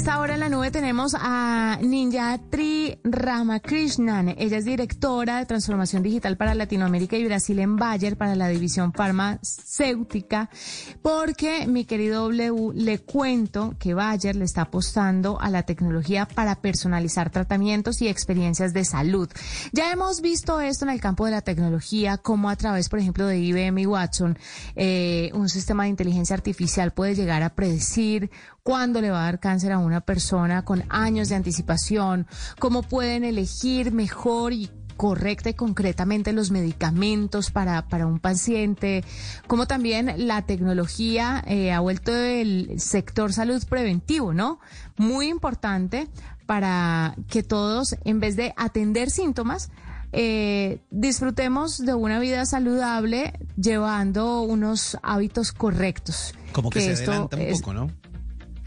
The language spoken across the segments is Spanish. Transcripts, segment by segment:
esta hora en la nube tenemos a Ninjatri Ramakrishnan. Ella es directora de transformación digital para Latinoamérica y Brasil en Bayer para la división farmacéutica. Porque, mi querido W, le cuento que Bayer le está apostando a la tecnología para personalizar tratamientos y experiencias de salud. Ya hemos visto esto en el campo de la tecnología, como a través, por ejemplo, de IBM y Watson, eh, un sistema de inteligencia artificial puede llegar a predecir cuándo le va a dar cáncer a una persona con años de anticipación, cómo pueden elegir mejor y correcta y concretamente los medicamentos para, para un paciente, como también la tecnología eh, ha vuelto el sector salud preventivo, ¿no? Muy importante para que todos, en vez de atender síntomas, eh, disfrutemos de una vida saludable llevando unos hábitos correctos. Como que, se adelanta un poco, ¿no?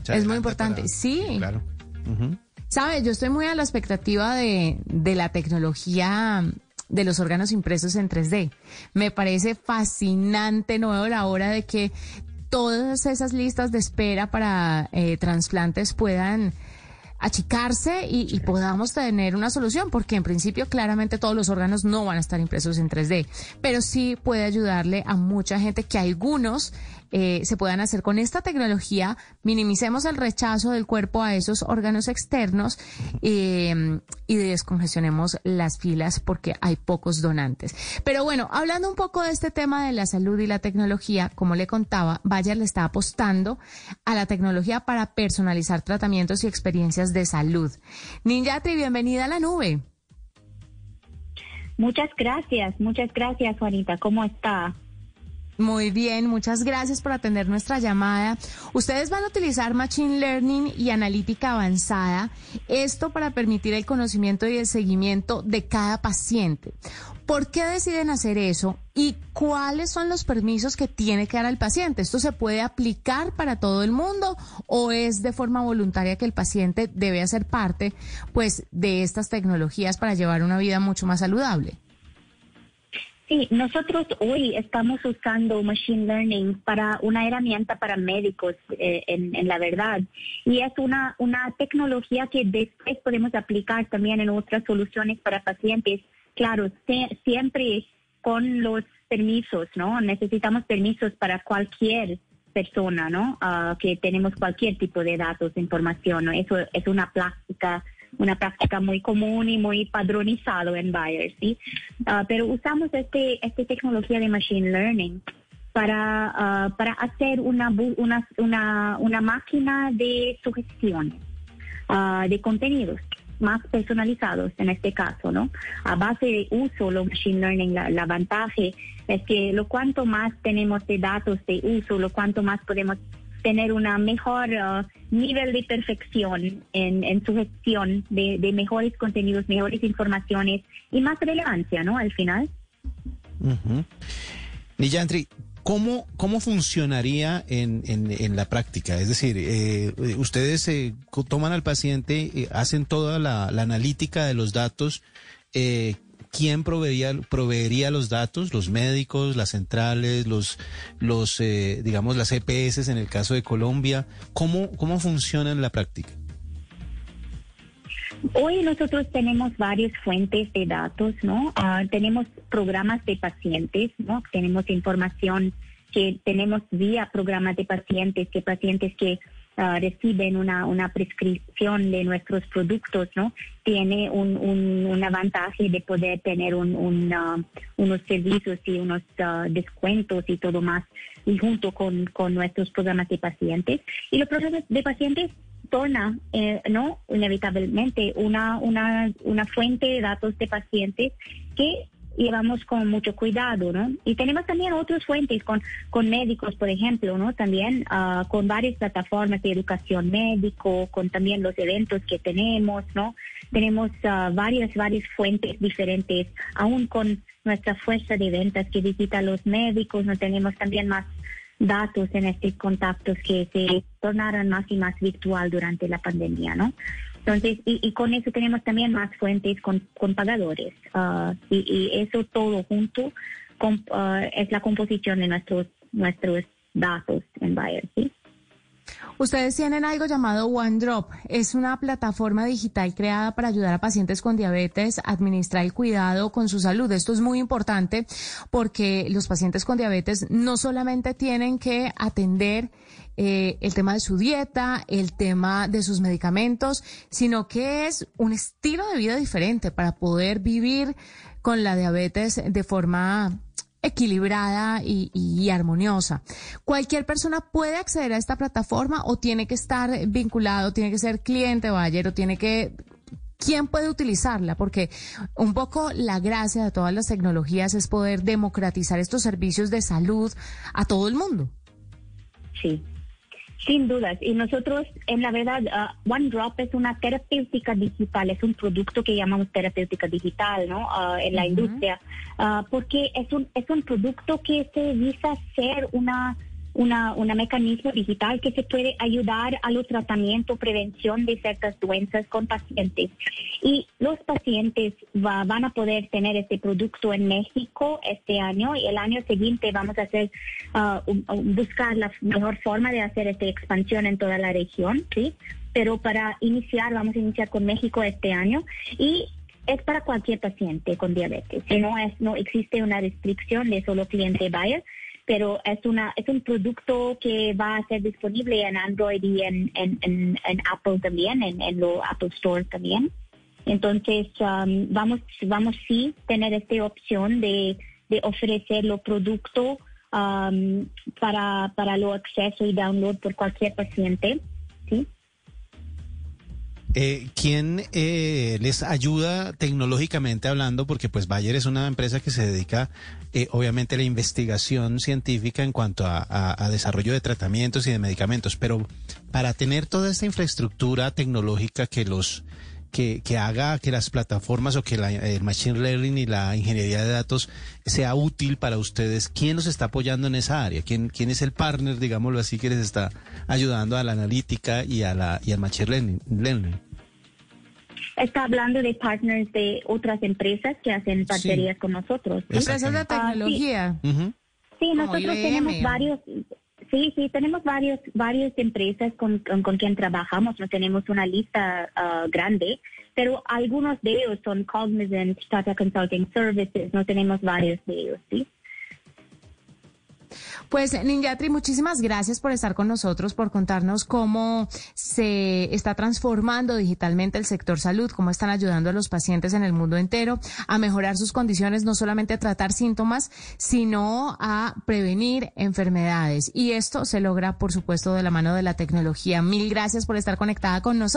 Es muy importante, sí. Claro. ¿Sabe? Yo estoy muy a la expectativa de, de la tecnología de los órganos impresos en 3D. Me parece fascinante, no veo la hora de que todas esas listas de espera para eh, trasplantes puedan achicarse y, y, podamos tener una solución, porque en principio claramente todos los órganos no van a estar impresos en 3D, pero sí puede ayudarle a mucha gente que algunos eh, se puedan hacer con esta tecnología, minimicemos el rechazo del cuerpo a esos órganos externos eh, y descongestionemos las filas porque hay pocos donantes. Pero bueno, hablando un poco de este tema de la salud y la tecnología, como le contaba, Bayer le está apostando a la tecnología para personalizar tratamientos y experiencias de salud. Ninjatri, bienvenida a la nube. Muchas gracias, muchas gracias Juanita. ¿Cómo está? Muy bien, muchas gracias por atender nuestra llamada. Ustedes van a utilizar Machine Learning y analítica avanzada, esto para permitir el conocimiento y el seguimiento de cada paciente. ¿Por qué deciden hacer eso y cuáles son los permisos que tiene que dar al paciente? ¿Esto se puede aplicar para todo el mundo o es de forma voluntaria que el paciente debe hacer parte pues de estas tecnologías para llevar una vida mucho más saludable? Sí, nosotros hoy estamos usando Machine Learning para una herramienta para médicos, eh, en, la verdad. Y es una, una tecnología que después podemos aplicar también en otras soluciones para pacientes. Claro, siempre con los permisos, ¿no? Necesitamos permisos para cualquier persona, ¿no? Ah, que tenemos cualquier tipo de datos, información, ¿no? Eso es una práctica una práctica muy común y muy padronizado en Bayer, ¿sí? Ah, pero usamos este, esta tecnología de Machine Learning para, ah, para hacer una, una, una, una máquina de sugestión uh, de contenidos más personalizados en este caso, ¿no? A base de uso, lo machine learning, la, la vantaje es que lo cuanto más tenemos de datos de uso, lo cuanto más podemos tener una mejor uh, nivel de perfección en, su gestión de, mejores contenidos, mejores informaciones y más relevancia, ¿no? Al final. Uh ¿cómo, ¿cómo funcionaría en, en, la práctica? Es decir, eh, ustedes eh, toman al paciente, eh, hacen toda la, la, analítica de los datos, eh, ¿quién proveería, proveería los datos? ¿Los médicos, las centrales, los, los eh, digamos, las EPS en el caso de Colombia? ¿Cómo, cómo funciona en la práctica? Hoy nosotros tenemos varias fuentes de datos, ¿no? Ah, tenemos programas de pacientes, ¿no? Tenemos información que tenemos vía programas de pacientes, que pacientes que Ah, reciben una, una prescripción de nuestros productos, ¿no? Tiene un, un, avantaje de poder tener un, unos servicios y unos ah, descuentos y todo más, y junto con, con nuestros programas de pacientes. Y los programas de pacientes torna, eh, ¿no? Inevitablemente una, una, una fuente de datos de pacientes que llevamos con mucho cuidado, ¿no? Y tenemos también otras fuentes con, con médicos, por ejemplo, ¿no? También uh, con varias plataformas de educación médico, con también los eventos que tenemos, ¿no? Tenemos uh, varias, varias fuentes diferentes, aún con nuestra fuerza de ventas que visita a los médicos, no tenemos también más datos en estos contactos que se tornaron más y más virtual durante la pandemia, ¿no? Entonces, y, con eso tenemos también más fuentes con, pagadores. Ah, y, eso todo junto con, ah, es la composición de nuestros, nuestros datos en Bayer, ¿sí? Ustedes tienen algo llamado OneDrop. Es una plataforma digital creada para ayudar a pacientes con diabetes a administrar el cuidado con su salud. Esto es muy importante porque los pacientes con diabetes no solamente tienen que atender eh, el tema de su dieta, el tema de sus medicamentos, sino que es un estilo de vida diferente para poder vivir con la diabetes de forma equilibrada y, armoniosa. ¿Cualquier persona puede acceder a esta plataforma o tiene que estar vinculado, tiene que ser cliente Bayer o tiene que... ¿Quién puede utilizarla? Porque un poco la gracia de todas las tecnologías es poder democratizar estos servicios de salud a todo el mundo. Sí, sin dudas. Y nosotros, en la verdad, uh, OneDrop es una terapéutica digital, es un producto que llamamos terapéutica digital, ¿no? Uh, en la industria, uh, porque es un, es un producto que se visa ser una una, una mecanismo digital que se puede ayudar a los tratamientos, prevención de ciertas doenças con pacientes. Y los pacientes van a poder tener este producto en México este año y el año siguiente vamos a hacer, uh, buscar la mejor forma de hacer esta expansión en toda la región, ¿sí? Pero para iniciar, vamos a iniciar con México este año y es para cualquier paciente con diabetes. No es, no existe una restricción de solo cliente Bayer pero es una es un producto que va a ser disponible en Android y en, en, Apple también, en, en lo Apple Store también. Entonces um, vamos vamos sí tener esta opción de, de ofrecer los productos um, para para lo acceso y download por cualquier paciente, sí. Eh, ¿Quién eh, les ayuda tecnológicamente hablando? Porque pues Bayer es una empresa que se dedica eh, obviamente a la investigación científica en cuanto a, desarrollo de tratamientos y de medicamentos, pero para tener toda esta infraestructura tecnológica que los que, que haga que las plataformas o que la, el machine learning y la ingeniería de datos sea útil para ustedes, ¿quién los está apoyando en esa área? ¿Quién, quién es el partner, digámoslo así, que les está ayudando a la analítica y, a la, y al machine learning? Está hablando de partners de otras empresas que hacen parcerías con nosotros. Empresas de tecnología. sí. nosotros tenemos varios, Sí, sí, tenemos varios, varias empresas con, con, quien trabajamos, no tenemos una lista uh, grande, pero algunos de ellos son Cognizant, Tata Consulting Services, no tenemos varios de ellos, ¿sí? Pues Ninjatri, muchísimas gracias por estar con nosotros, por contarnos cómo se está transformando digitalmente el sector salud, cómo están ayudando a los pacientes en el mundo entero a mejorar sus condiciones, no solamente a tratar síntomas, sino a prevenir enfermedades. Y esto se logra, por supuesto, de la mano de la tecnología. Mil gracias por estar conectada con nosotros.